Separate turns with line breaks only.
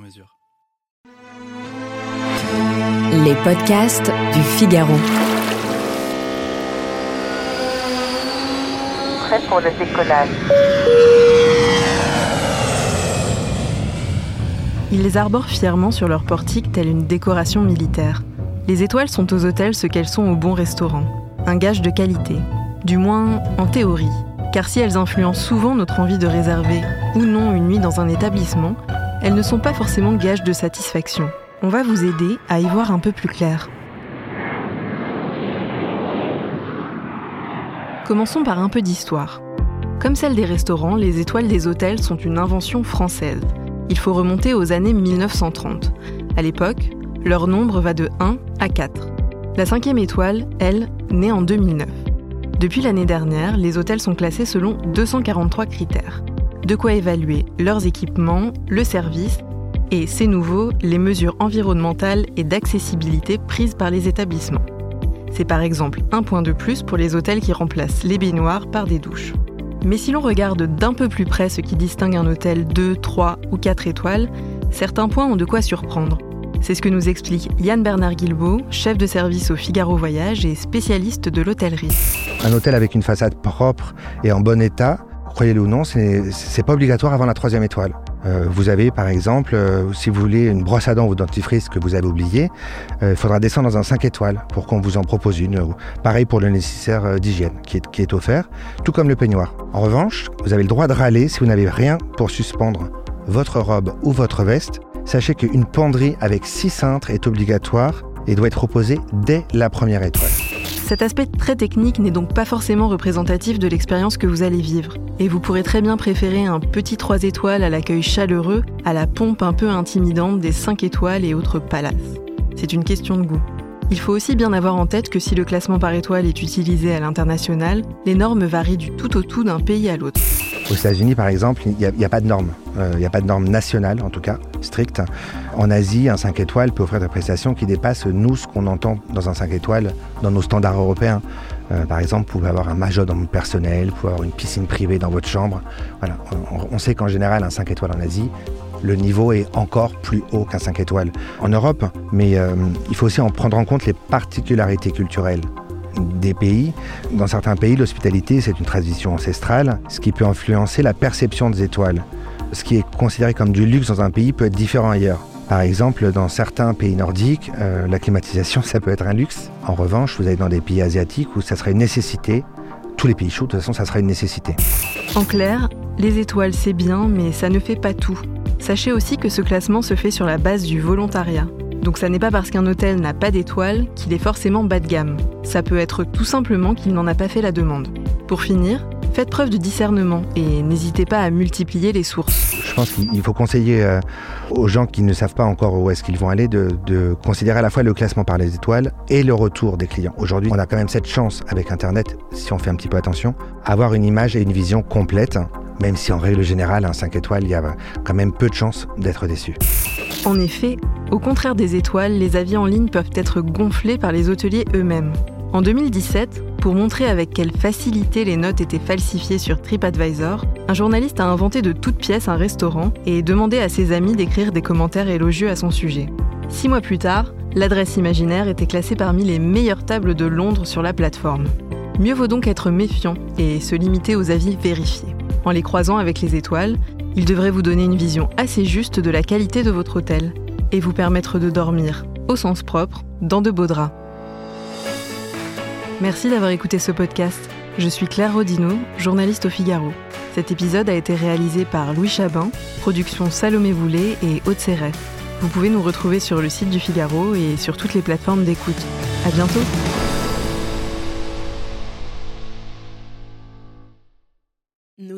mesure.
Les podcasts du Figaro.
Prêt pour le décollage.
Ils les arborent fièrement sur leur portique telle une décoration militaire. Les étoiles sont aux hôtels ce qu'elles sont au bon restaurant. Un gage de qualité. Du moins, en théorie. Car si elles influencent souvent notre envie de réserver ou non une nuit dans un établissement, elles ne sont pas forcément gage de satisfaction. On va vous aider à y voir un peu plus clair. Commençons par un peu d'histoire. Comme celle des restaurants, les étoiles des hôtels sont une invention française. Il faut remonter aux années 1930. À l'époque, leur nombre va de 1 à 4. La cinquième étoile, elle, naît en 2009. Depuis l'année dernière, les hôtels sont classés selon 243 critères. De quoi évaluer leurs équipements, le service et, c'est nouveau, les mesures environnementales et d'accessibilité prises par les établissements. C'est par exemple un point de plus pour les hôtels qui remplacent les baignoires par des douches. Mais si l'on regarde d'un peu plus près ce qui distingue un hôtel 2, 3 ou 4 étoiles, certains points ont de quoi surprendre. C'est ce que nous explique Yann Bernard Guilbeault, chef de service au Figaro Voyage et spécialiste de l'hôtellerie.
Un hôtel avec une façade propre et en bon état, croyez-le ou non, c'est pas obligatoire avant la troisième étoile. Euh, vous avez par exemple, euh, si vous voulez une brosse à dents ou dentifrice que vous avez oublié, euh, il faudra descendre dans un 5 étoiles pour qu'on vous en propose une. Pareil pour le nécessaire d'hygiène qui est, qui est offert, tout comme le peignoir. En revanche, vous avez le droit de râler si vous n'avez rien pour suspendre votre robe ou votre veste. Sachez qu'une penderie avec 6 cintres est obligatoire et doit être proposée dès la première étoile.
Cet aspect très technique n'est donc pas forcément représentatif de l'expérience que vous allez vivre. Et vous pourrez très bien préférer un petit 3 étoiles à l'accueil chaleureux à la pompe un peu intimidante des 5 étoiles et autres palaces. C'est une question de goût. Il faut aussi bien avoir en tête que si le classement par étoile est utilisé à l'international, les normes varient du tout au tout d'un pays à l'autre.
Aux États-Unis, par exemple, il n'y a, pas de normes. Euh, il n'y a pas de normes nationales, en tout cas, strictes. En Asie, un 5 étoiles peut offrir des prestations qui dépassent, nous, ce qu'on entend dans un 5 étoiles, dans nos standards européens. Euh, par exemple, vous pouvez avoir un majordome personnel, vous pouvez avoir une piscine privée dans votre chambre. Voilà. On, on sait qu'en général, un 5 étoiles en Asie, le niveau est encore plus haut qu'un 5 étoiles en Europe. Mais euh, il faut aussi en prendre en compte les particularités culturelles des pays. Dans certains pays, l'hospitalité, c'est une tradition ancestrale, ce qui peut influencer la perception des étoiles. Ce qui est considéré comme du luxe dans un pays peut être différent ailleurs. Par exemple, dans certains pays nordiques, euh, la climatisation, ça peut être un luxe. En revanche, vous allez dans des pays asiatiques où ça serait une nécessité. Tous les pays chauds, de toute façon, ça sera une nécessité.
En clair, les étoiles, c'est bien, mais ça ne fait pas tout. Sachez aussi que ce classement se fait sur la base du volontariat. Donc ça n'est pas parce qu'un hôtel n'a pas d'étoiles qu'il est forcément bas de gamme. Ça peut être tout simplement qu'il n'en a pas fait la demande. Pour finir, faites preuve de discernement et n'hésitez pas à multiplier les sources.
Je pense qu'il faut conseiller euh, aux gens qui ne savent pas encore où est-ce qu'ils vont aller de, de, considérer à la fois le classement par les étoiles et le retour des clients. Aujourd'hui, on a quand même cette chance avec Internet, si on fait un petit peu attention, avoir une image et une vision complète même si en règle générale, un 5 étoiles, il y a quand même peu de chances d'être déçu.
En effet, au contraire des étoiles, les avis en ligne peuvent être gonflés par les hôteliers eux-mêmes. En 2017, pour montrer avec quelle facilité les notes étaient falsifiées sur TripAdvisor, un journaliste a inventé de toutes pièces un restaurant et demandé à ses amis d'écrire des commentaires élogieux à son sujet. Six mois plus tard, l'adresse imaginaire était classée parmi les meilleures tables de Londres sur la plateforme. Mieux vaut donc être méfiant et se limiter aux avis vérifiés. En les croisant avec les étoiles, ils devraient vous donner une vision assez juste de la qualité de votre hôtel et vous permettre de dormir, au sens propre, dans de beaux draps. Merci d'avoir écouté ce podcast. Je suis Claire Rodino, journaliste au Figaro. Cet épisode a été réalisé par Louis Chabin, production Salomé Boulet et Haute Serret. Vous pouvez nous retrouver sur le site du Figaro et sur toutes les plateformes d'écoute. À bientôt!